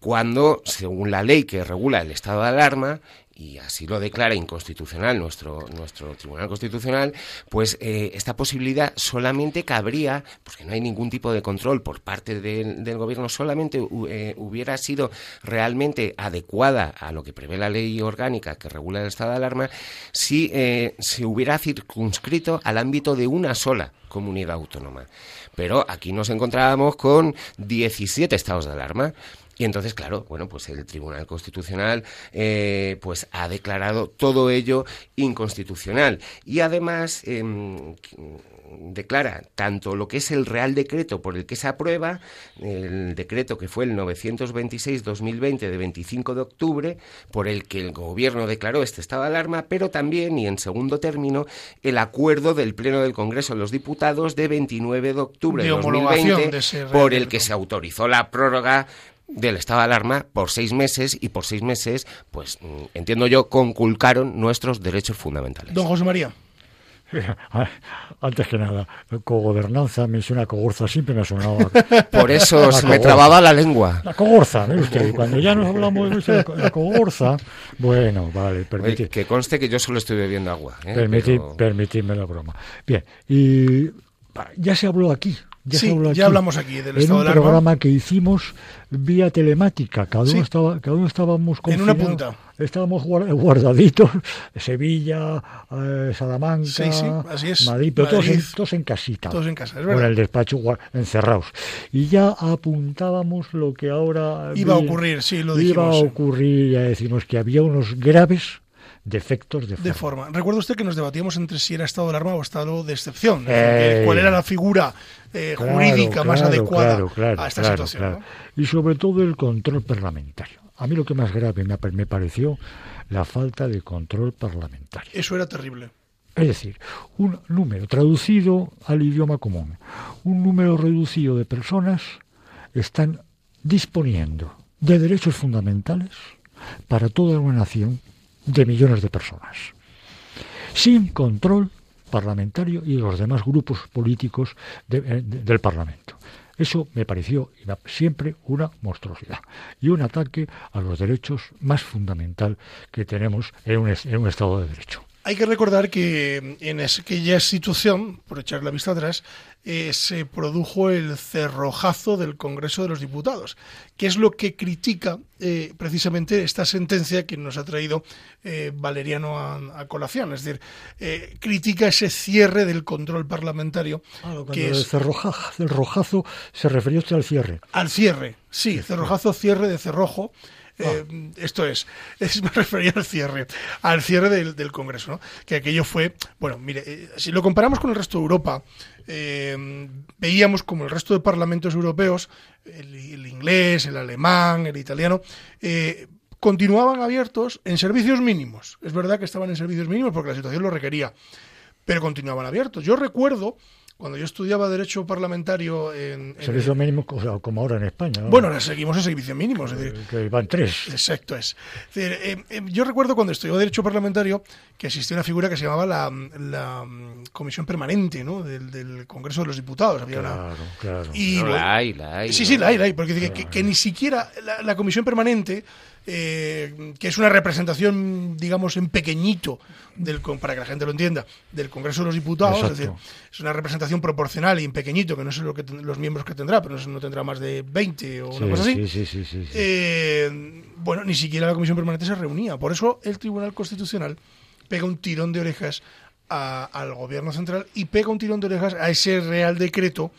Cuando, según la ley que regula el estado de alarma, y así lo declara inconstitucional nuestro, nuestro Tribunal Constitucional, pues eh, esta posibilidad solamente cabría, porque no hay ningún tipo de control por parte del, Gobierno, solamente eh, hubiera sido realmente adecuada a lo que prevé la ley orgánica que regula el estado de alarma, si eh, se hubiera circunscrito al ámbito de una sola comunidad autónoma. Pero aquí nos encontrábamos con 17 estados de alarma. Y entonces, claro, bueno, pues el Tribunal Constitucional eh, pues ha declarado todo ello inconstitucional. Y además em, declara tanto lo que es el Real Decreto por el que se aprueba, el decreto que fue el 926-2020 de 25 de octubre, por el que el Gobierno declaró este estado de alarma, pero también, y en segundo término, el acuerdo del Pleno del Congreso de los Diputados de 29 de octubre de, De homologación 2020, de por el que se autorizó la prórroga del estado de alarma por seis meses y por seis meses, pues mm, entiendo yo, conculcaron nuestros derechos fundamentales. Don José María. Antes que nada, cogobernanza me suena a cogorza, siempre me ha sonado a- Por eso se me trababa la lengua. La cogorza, ¿ve usted? Cuando ya nos hablamos de la co- la cogorza, bueno, vale, Oye, permite, que conste que yo solo estoy bebiendo agua. ¿eh? permiti- Pero- permitidme la broma. Bien, y ya se habló aquí. Ya Sí, ya hablamos aquí del en estado un de programa que hicimos vía telemática. Cada uno, estaba, cada uno estábamos En una punta. Estábamos guar- guardaditos. Sevilla, eh, Salamanca, Sí, sí, así es. Madrid, pero todos en, todos en casita. Todos en casa, es verdad. el despacho encerrados. Y ya apuntábamos lo que ahora Iba a ocurrir, sí, lo Iba a dijimos. ocurrir, ya decimos que había unos graves defectos de forma. De forma. Recuerda usted que nos debatíamos entre si era estado de alarma o estado de excepción. Eh. ¿Cuál era la figura eh, Claro, jurídica más adecuada claro, a esta situación? Y sobre todo el control parlamentario. A mí lo que más grave me pareció la falta de control parlamentario. Eso era terrible. Es decir, un número traducido al idioma común, un número reducido de personas están disponiendo de derechos fundamentales para toda una nación de millones de personas, sin control parlamentario y los demás grupos políticos eh, de- del Parlamento. Eso me pareció siempre una monstruosidad y un ataque a los derechos más fundamental que tenemos en un, en un Estado de Derecho. Hay que recordar que en aquella situación, por echar la vista atrás, eh, se produjo el cerrojazo del Congreso de los Diputados, que es lo que critica eh, precisamente esta sentencia que nos ha traído eh, Valeriano a, a colación. Es decir, critica ese cierre del control parlamentario, Cuando que el es cerroja- el rojazo se refirió usted al cierre. al cierre. Sí, cerrojazo, cierre de cerrojo. Eh, Esto es, es, me refería al cierre, al cierre del, del Congreso, ¿no? Que aquello fue, bueno, mire, eh, si lo comparamos con el resto de Europa, eh, veíamos como el resto de parlamentos europeos, el, el inglés, el alemán, el italiano, continuaban abiertos en servicios mínimos. Es verdad que estaban en servicios mínimos porque la situación lo requería, pero continuaban abiertos. Yo recuerdo cuando yo estudiaba Derecho Parlamentario en... en- Servicio mínimo, o sea, como ahora en España. ¿no? bueno, ahora seguimos en servicio mínimo. Es decir, que van tres. Exacto es. Es decir, eh, eh, yo recuerdo cuando estudiaba Derecho Parlamentario que existía una figura que se llamaba la, la, mm, Comisión Permanente ¿no? del, del Congreso de los Diputados. Había una- Claro, claro. y, No, bueno, la hay, la hay. Sí, ¿no? sí, la hay, la hay, porque dice que, que ni siquiera la, la comisión permanente, eh, que es una representación, digamos, en pequeñito, del, para que la gente lo entienda, del Congreso de los Diputados, es decir, es una representación proporcional y en pequeñito, que no sé lo que los miembros que tendrá, pero no, sé, no tendrá más de 20 o una Sí, cosa así. sí, sí, sí, sí, sí. Eh, bueno, ni siquiera la comisión permanente se reunía. Por eso el Tribunal Constitucional pega un tirón de orejas a- al gobierno central y pega un tirón de orejas a ese real decreto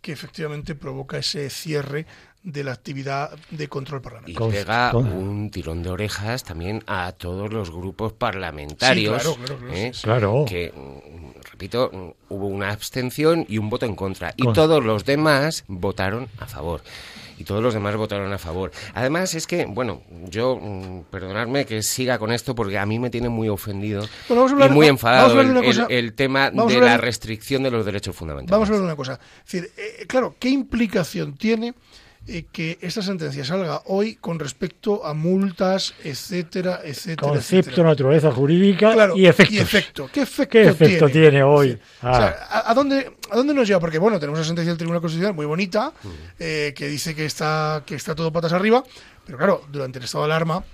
que efectivamente provoca ese cierre de la actividad de control Y parlamentario. Con- pega un tirón de orejas también a todos los grupos parlamentarios. Sí, claro, claro, claro, ¿eh? sí, sí. Claro. Que, mm, repito, mm, hubo una abstención y un voto en contra. Y Con- todos los demás votaron a favor. Y todos los demás votaron a favor. Además, es que, bueno, yo, mm, perdonadme que siga con esto porque a mí me tiene muy ofendido Bueno, vamos a hablar- y muy vamos a enfadado hablar de el, tema de hablar la de- restricción de los derechos fundamentales. Vamos a ver una cosa. Es decir, eh, claro, ¿qué implicación tiene eh, que esta sentencia salga hoy con respecto a multas, etcétera, etcétera? Concepto, etcétera? naturaleza jurídica Claro, y efectos. y efecto. ¿Qué efecto, ¿Qué efecto tiene hoy? Sí. O sea, Ah. ¿a, a dónde, ¿A dónde nos lleva? Porque, bueno, tenemos una sentencia del Tribunal Constitucional muy bonita Mm. eh, que dice que está, que está todo patas arriba, pero claro, durante el estado de alarma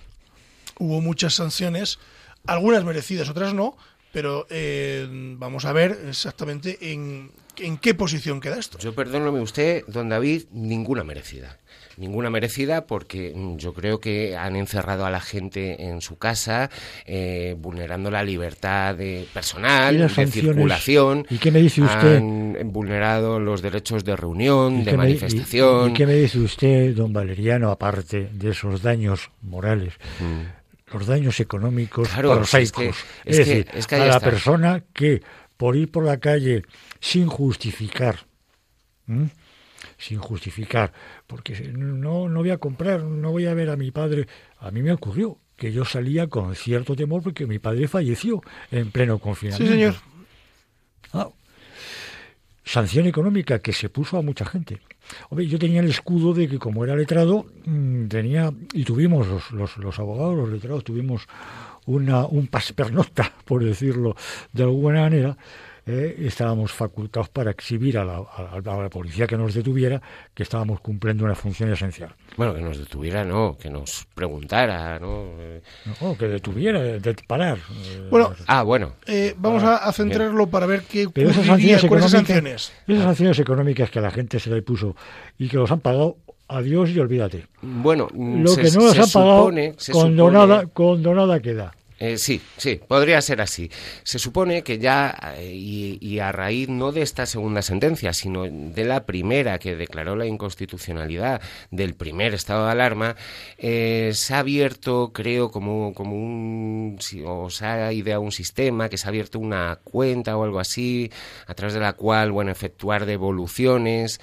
hubo muchas sanciones, algunas merecidas, otras no, pero eh, vamos a ver exactamente en, en qué posición queda esto. Yo perdóname usted, don David, ninguna merecida. Ninguna merecida porque mm, yo creo que han encerrado a la gente en su casa, eh, vulnerando la libertad de personal, ¿Y las de sanciones? circulación. ¿Y qué me dice usted? Han vulnerado los derechos de reunión, ¿Y de qué me- y- manifestación. ¿Y, qué me dice usted, don Valeriano, aparte de esos daños morales? Los daños económicos Mm. Claro, prosaicos. es que- es es que- decir, es que ahí a la está. persona que por ir por la calle sin justificar, sin justificar, porque no, no voy a comprar, no voy a ver a mi padre. A mí me ocurrió que yo salía con cierto temor porque mi padre falleció en pleno Sí, confinamiento. señor. Ah, sanción económica que se puso a mucha gente. Hombre, yo tenía el escudo de que como era letrado, mm, tenía, y tuvimos los, los, los abogados, los letrados, tuvimos una, un pas pernocta, por decirlo de alguna manera, eh, estábamos facultados para exhibir a la, a la- a la policía que nos detuviera que estábamos cumpliendo una función esencial. Bueno, que nos detuviera, no, que nos preguntara, ¿no? Eh, No, que detuviera, de parar. eh, Bueno, Ah, bueno. Eh, vamos a, a centrarlo para ver qué Pero esas sanciones, con esas económicas, sanciones. esas sanciones económicas que a la gente se le puso y que los han pagado, adiós y olvídate. Bueno, mm, Lo se- que no los se han pagado, supone- se condonada, supone- condonada queda. Eh, sí, sí, podría ser así. Se supone que ya, eh, y, a raíz no de esta segunda sentencia, sino de la primera que declaró la inconstitucionalidad del primer estado de alarma, eh, se ha abierto, creo, como, como un, o se ha ideado un sistema, que se ha abierto una cuenta o algo así, a través de la cual, bueno, efectuar devoluciones.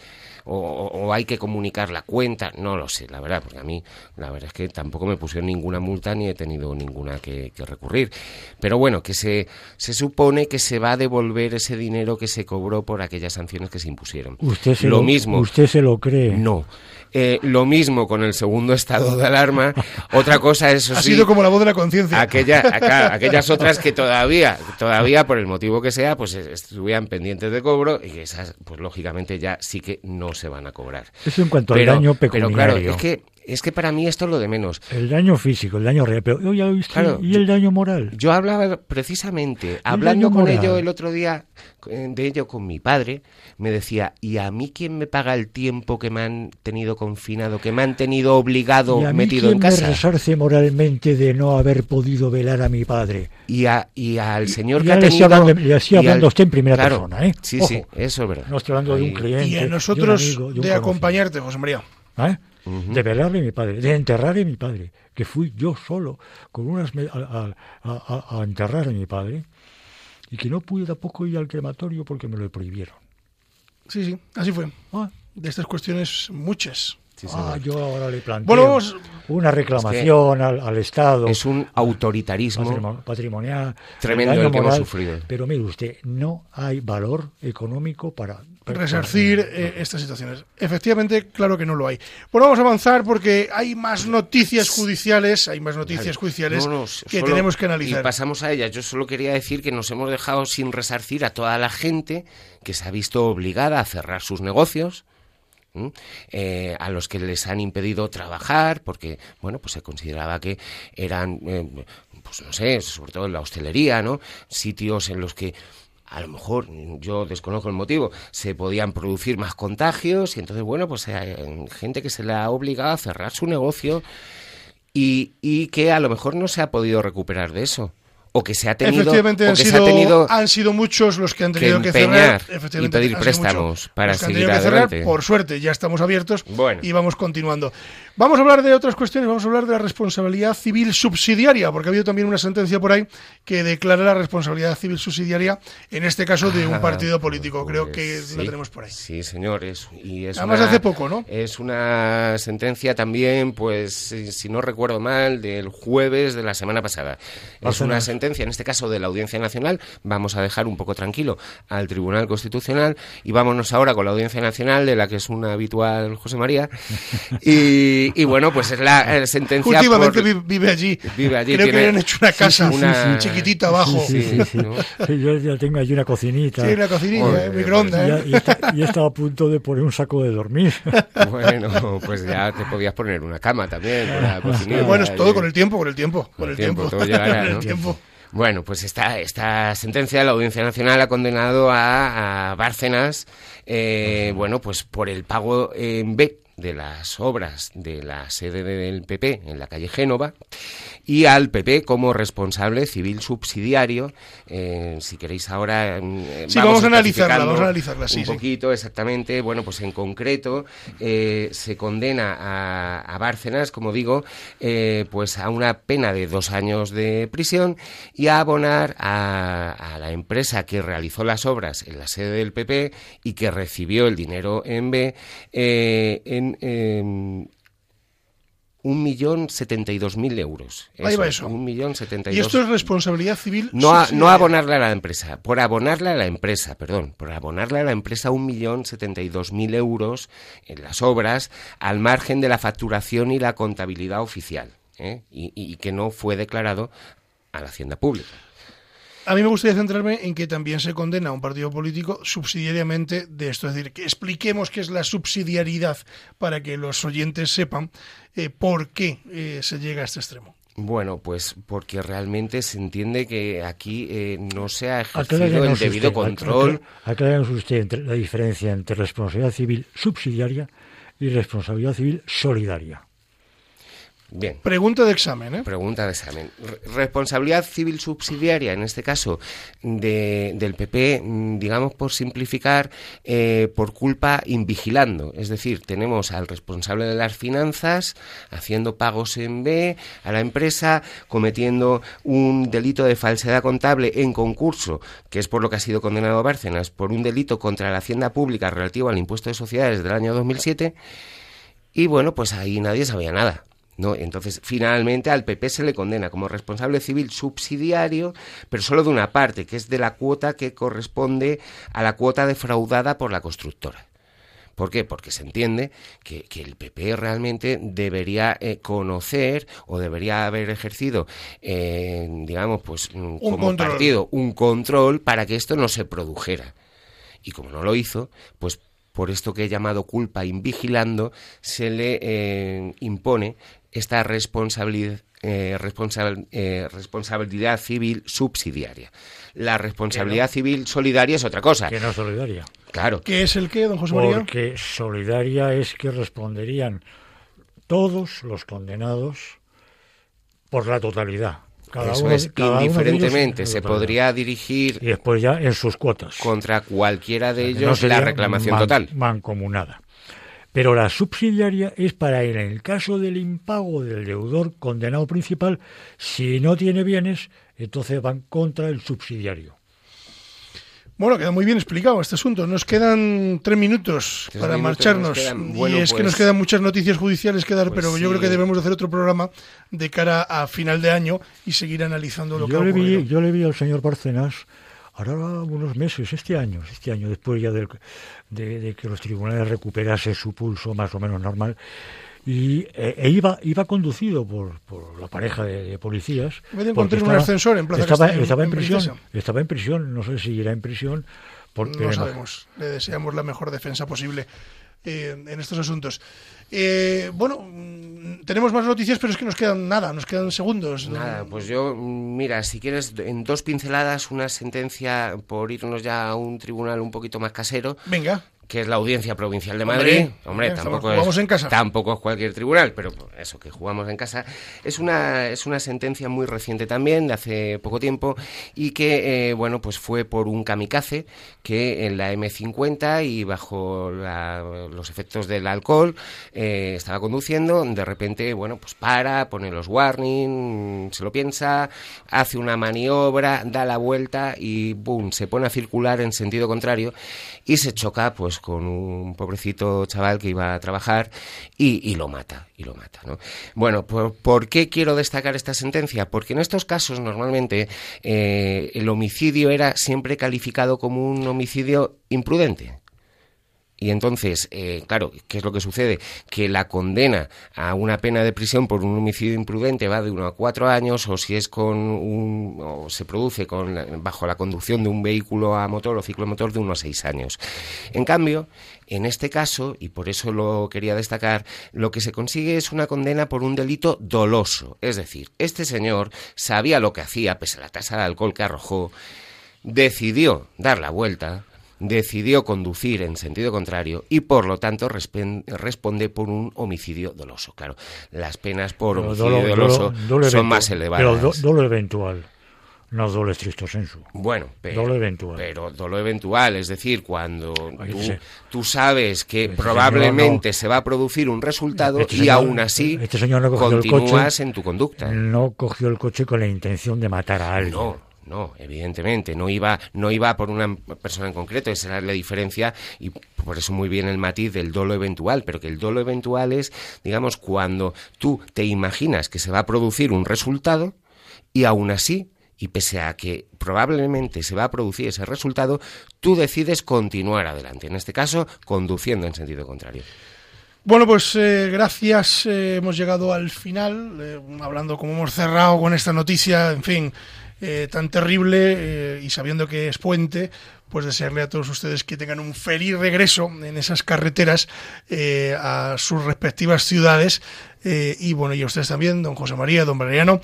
O, hay que comunicar la cuenta, no lo sé, la verdad, porque a mí la verdad es que tampoco me pusieron ninguna multa ni he tenido ninguna que, que recurrir. Pero bueno, que se, se supone que se va a devolver ese dinero que se cobró por aquellas sanciones que se impusieron. Usted se lo, lo, mismo. Usted se lo cree. No. Eh, lo mismo con el segundo estado de alarma. Otra cosa, eso Ha sí, sido como la voz de la conciencia. aquella, acá- aquellas otras que todavía, todavía por el motivo que sea, pues estuvieran pendientes de cobro y que esas, pues lógicamente ya sí que no se van a cobrar. Eso en cuanto Pero, al daño pero claro, pecuniario. es que, es que para mí esto es lo de menos. El daño físico, el daño real. Pero, oye, ¿oíste? Claro, ¿y el daño moral? Yo hablaba precisamente, hablando con moral. ello el otro día, eh, de ello con mi padre, me decía, ¿y a mí quién me paga el tiempo que me han tenido confinado, que me han tenido obligado, ¿Y a mí metido quién en me casa? resarce moralmente de no haber podido velar a mi padre? Y, a- y al señor que ya ha tenido... hablando- y hablando al- a usted en primera claro, persona, ¿eh? Sí, Ojo. sí, eso es verdad. No estoy hablando de un Ahí- cliente. y a de un nosotros amigo, de un de conocido. acompañarte, José María. ¿Eh? De velarle a mi padre, de enterrar a mi padre, que fui yo solo con unas a- a enterrar a mi padre y que no pude tampoco ir al crematorio porque me lo prohibieron. Sí, sí, así fue. Ah, De estas cuestiones, muchas. Sí, ah, yo ahora le planteo Bueno, vamos- una reclamación al, al Estado Es un autoritarismo patrimo- patrimonial, tremendo el que hemos sufrido. Pero mire usted, no hay valor económico para resarcir eh, estas situaciones. Efectivamente, claro que no lo hay. Bueno, vamos a avanzar porque hay más noticias judiciales, hay más noticias judiciales No, no, que solo- tenemos que Y analizar. pasamos a ellas. Yo solo quería decir que nos hemos dejado sin resarcir a toda la gente que se ha visto obligada a cerrar sus negocios. Eh, a los que les han impedido trabajar porque bueno pues se consideraba que eran eh, pues no sé sobre todo en la hostelería no sitios en los que a lo mejor yo desconozco el motivo se podían producir más contagios y entonces bueno pues hay gente que se le ha obligado a cerrar su negocio y, y que a lo mejor no se ha podido recuperar de eso o que se ha tenido Efectivamente, han que se sido, ha tenido han sido muchos los que han tenido que, empeñar cerrar. y Efectivamente, pedir préstamos para los que han seguir tenido que cerrar. adelante. Por suerte, ya estamos abiertos Bueno. y vamos continuando. Vamos a hablar de otras cuestiones, vamos a hablar de la responsabilidad civil subsidiaria, porque ha habido también una sentencia por ahí que declara la responsabilidad civil subsidiaria, en este caso de un Ah, partido político. Creo pues que sí, la tenemos por ahí. Sí, señor. Es, y es Además, una- hace poco, ¿no? Es una sentencia también, pues, si, si no recuerdo mal, del jueves de la semana pasada. Es una sentencia, en este caso, de la Audiencia Nacional. Vamos a dejar un poco tranquilo al Tribunal Constitucional y vámonos ahora con la Audiencia Nacional, de la que es una habitual José María. Y, y bueno, pues es la eh, sentencia Últimamente por- vive allí. Vive allí, Creo que le han hecho una sí, casa sí, una- chiquitita abajo. Sí, Sí, sí, sí. ¿no? Sí, yo ya tengo allí una cocinita. Sí, una cocinilla, Joder, eh, microondas. y, ¿eh? ya- y está, y está a punto de poner un saco de dormir. Bueno, pues ya te podías poner una cama también. una Bueno, es todo y- con el tiempo, con el tiempo, con el tiempo. todo llegará, Con el tiempo. Bueno, pues esta, esta sentencia de la Audiencia Nacional ha condenado a, a Bárcenas, eh, bueno, pues por el pago en B de las obras de la sede del PP en la calle Génova y al PP como responsable civil subsidiario. Eh, si queréis ahora. eh, Sí, vamos a analizarla, vamos a analizarla, sí, Un sí. poquito, exactamente. Bueno, pues en concreto eh, se condena a, a Bárcenas, como digo, pues a una pena de dos años de prisión y a abonar a, a la empresa que realizó las obras en la sede del PP y que recibió el dinero en B en. Em, un millón setenta y dos mil euros. Ahí va eso. Un millón setenta y Y esto es responsabilidad civil. No, a- no abonarle a la empresa, por abonarle a la empresa, perdón, por abonarle a la empresa un millón setenta y dos mil euros en las obras al margen de la facturación y la contabilidad oficial, ¿eh? y, y que no fue declarado a la hacienda pública. A mí me gustaría centrarme en que también se condena a un partido político subsidiariamente de esto. Es decir, que expliquemos qué es la subsidiariedad para que los oyentes sepan eh, por qué eh, se llega a este extremo. Bueno, pues porque realmente se entiende que aquí eh, no se ha ejercido Aclárenos el debido usted, control. aclá- aclárenos usted entre la diferencia entre responsabilidad civil subsidiaria y responsabilidad civil solidaria. Bien. Pregunta de examen, ¿eh? Pregunta de examen. Re- Responsabilidad civil subsidiaria, en este caso, de, del PP, mm, digamos por simplificar, eh, por culpa invigilando. Es decir, tenemos al responsable de las finanzas haciendo pagos en B a la empresa, cometiendo un delito de falsedad contable en concurso, que es por lo que ha sido condenado Bárcenas, por un delito contra la hacienda pública relativo al impuesto de sociedades del año 2007. Y bueno, pues ahí nadie sabía nada. ¿No? Entonces, finalmente al PP se le condena como responsable civil subsidiario, pero solo de una parte, que es de la cuota que corresponde a la cuota defraudada por la constructora. ¿Por qué? Porque se entiende que, que el PP realmente debería eh, conocer o debería haber ejercido, eh, digamos, pues mm, como control. partido, un control para que esto no se produjera. Y como no lo hizo, pues por esto que he llamado culpa invigilando, se le eh, impone esta responsabilidad, eh, responsab- eh, responsabilidad civil subsidiaria. La responsabilidad civil solidaria es otra cosa. Que no solidaria. Claro. ¿Qué es el qué, don José María? Porque solidaria es que responderían todos los condenados por la totalidad. Cada Eso uno- es, cada indiferentemente, en se podría dirigir Y después ya en sus cuotas. contra cualquiera de O sea, que ellos no la reclamación man- total. Mancomunada. Pero la subsidiaria es para en el caso del impago del deudor condenado principal, si no tiene bienes, entonces van contra el subsidiario. Bueno, queda muy bien explicado este asunto. Nos quedan tres minutos Tres para minutos marcharnos. nos quedan. Bueno, y es que pues- nos quedan muchas noticias judiciales que dar, Pues pero yo creo que debemos de hacer otro programa de cara a final de año y seguir analizando lo que Yo ha le, vi, ocurrido. yo le vi al señor Bárcenas, ahora unos meses, este año, este año, después ya del- de, de que los tribunales recuperasen su pulso más o menos normal, y eh, e iba iba conducido por, por la pareja de, de policías. Me encontré un ascensor en Plaza estaba, Castellón, estaba en en prisión, estaba en prisión, no sé si irá en prisión. Porque No sabemos. Le deseamos la mejor defensa posible eh, en estos asuntos. Eh, bueno, mm, tenemos más noticias, pero es que nos quedan nada, nos quedan segundos. Nada, pues yo, mm, mira, si quieres, en dos pinceladas, una sentencia por irnos ya a un tribunal un poquito más casero, Venga, que es la Audiencia Provincial de Madrid. hombre, Hombre, tampoco jugamos es, en casa. tampoco es cualquier tribunal, pero eso, que jugamos en casa. Es una, es una sentencia muy reciente también, de hace poco tiempo, y que, eh, bueno, pues fue por un kamikaze que en la M50 y bajo la- los efectos del alcohol eh, estaba conduciendo, de repente, bueno, pues para, pone los warning, se lo piensa, hace una maniobra, da la vuelta y ¡boom! se pone a circular en sentido contrario y se choca pues con un pobrecito chaval que iba a trabajar y, lo mata, y lo mata, ¿no? Bueno, ¿por, por qué quiero destacar esta sentencia? Porque en estos casos normalmente eh, el homicidio era siempre calificado como un homicidio imprudente. Y entonces, eh, claro, ¿qué es lo que sucede? Que la condena a una pena de prisión por un homicidio imprudente va de uno a cuatro años, o si es con un, o se produce con, bajo la conducción de un vehículo a motor o ciclomotor de uno a seis años. En cambio, en este caso, y por eso lo quería destacar, lo que se consigue es una condena por un delito doloso. Es decir, este señor sabía lo que hacía, pese a la tasa de alcohol que arrojó, decidió dar la vuelta, decidió conducir en sentido contrario y por lo tanto responde por un homicidio doloso. Claro, las penas por homicidio doloso son más elevadas. Pero dolo eventual. No dolo estricto sensu. Bueno, pero dolo eventual. Pero dolo eventual, es decir, cuando tú, sabes que este probablemente se va a producir un resultado este y aún así este señor no continúas en tu conducta. No cogió el coche con la intención de matar a alguien. No, no, evidentemente, no iba, no iba por una persona en concreto, esa era la diferencia y por eso muy bien el matiz del dolo eventual, pero que el dolo eventual es, digamos, cuando tú te imaginas que se va a producir un resultado y aún así, y pese a que probablemente se va a producir ese resultado, tú decides continuar adelante, en este caso, conduciendo en sentido contrario. Bueno, pues eh, gracias. Eh, hemos llegado al final, eh, hablando como hemos cerrado con esta noticia, en fin, eh, tan terrible eh, y sabiendo que es puente, pues desearle a todos ustedes que tengan un feliz regreso en esas carreteras eh, a sus respectivas ciudades. Y bueno, y a ustedes también, don José María, don Valeriano,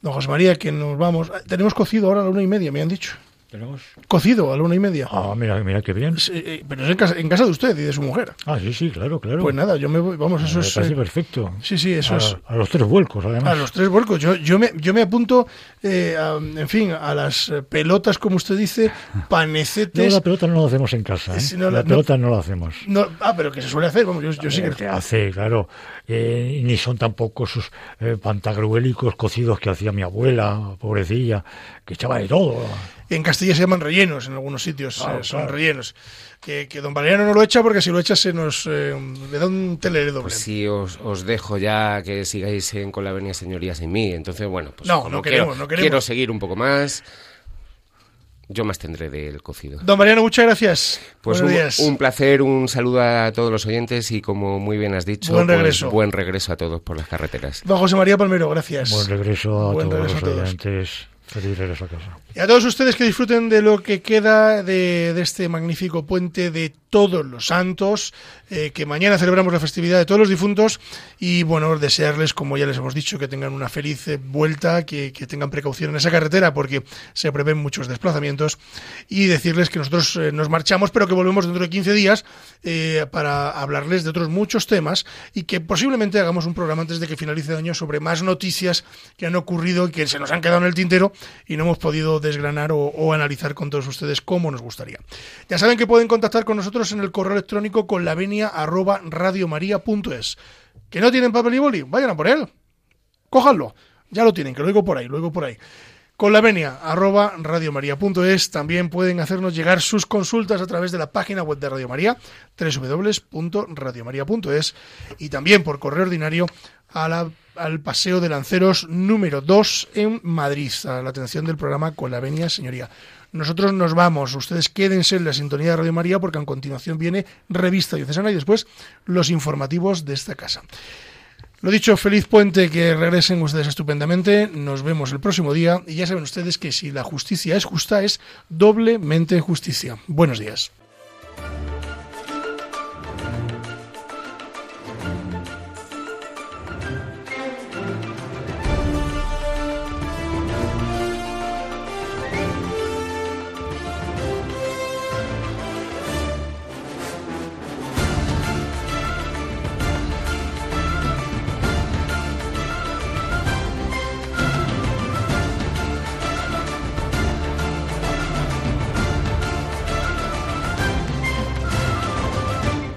don José María, que nos vamos, tenemos cocido ahora a la una y media, me han dicho. Tenemos cocido a la una y media. Ah, mira, mira qué bien. Eh, pero es en casa, en casa, de usted y de su mujer. Ah, sí, sí, claro, claro. Pues nada, yo me voy, vamos, eso es... Parece eh, perfecto. Sí, sí, eso es... A los tres vuelcos, además. A los tres vuelcos. Yo, yo, me, yo me apunto, eh, en fin, a las pelotas, como usted dice, panecetes... No, la pelota no la hacemos en casa, ¿eh? la, pelota no, la hacemos. No, ah, pero que se suele hacer, vamos, yo, yo sí que... Se hace, claro. ni son tampoco sus pantagruélicos cocidos que hacía mi abuela, pobrecilla, que echaba de todo. En Castilla se llaman rellenos, en algunos sitios eh, son rellenos. Que, don Valeriano no lo echa porque si lo echa se nos eh, le da un telere doble. Pues sí, os, os, dejo ya que sigáis en, con la avenida Señorías en mí. Entonces, bueno, pues no, no queremos, quiero, no queremos. quiero seguir un poco más. Yo más tendré del cocido. Don Mariano, muchas gracias. Pues un, un, placer, un saludo a todos los oyentes y como muy bien has dicho, buen pues regreso, buen regreso a todos por las carreteras. Don José María Palmero, gracias. Buen regreso a todos los oyentes. Feliz regreso a casa. Y a todos ustedes que disfruten de lo que queda de, de este magnífico puente de todos los santos, eh, que mañana celebramos la festividad de todos los difuntos y bueno, desearles, como ya les hemos dicho, que tengan una feliz eh, vuelta, que, tengan precaución en esa carretera porque se prevén muchos desplazamientos y decirles que nosotros eh, nos marchamos pero que volvemos dentro de 15 días para hablarles de otros muchos temas y que posiblemente hagamos un programa antes de que finalice el año sobre más noticias que han ocurrido y que se nos han quedado en el tintero y no hemos podido desgranar o, analizar con todos ustedes como nos gustaría. Ya saben que pueden contactar con nosotros en el correo electrónico con la venia arroba radiomaria.es. ¿Que no tienen papel y boli? Vayan a por él. Cójanlo. Ya lo tienen, que lo digo por ahí, lo por ahí. Con la venia arroba radiomaria.es también pueden hacernos llegar sus consultas a través de la página web de Radio María, www.radiomaria.es y también por correo ordinario a al Paseo de Lanceros número 2 en Madrid, a la atención del programa Con la venia, señoría. Nosotros nos vamos, ustedes quédense en la sintonía de Radio María porque a continuación viene Revista Diocesana y después los informativos de esta casa. Lo dicho, feliz puente, que regresen ustedes estupendamente. Nos vemos el próximo día y ya saben ustedes que si la justicia es justa, es doblemente justicia. Buenos días.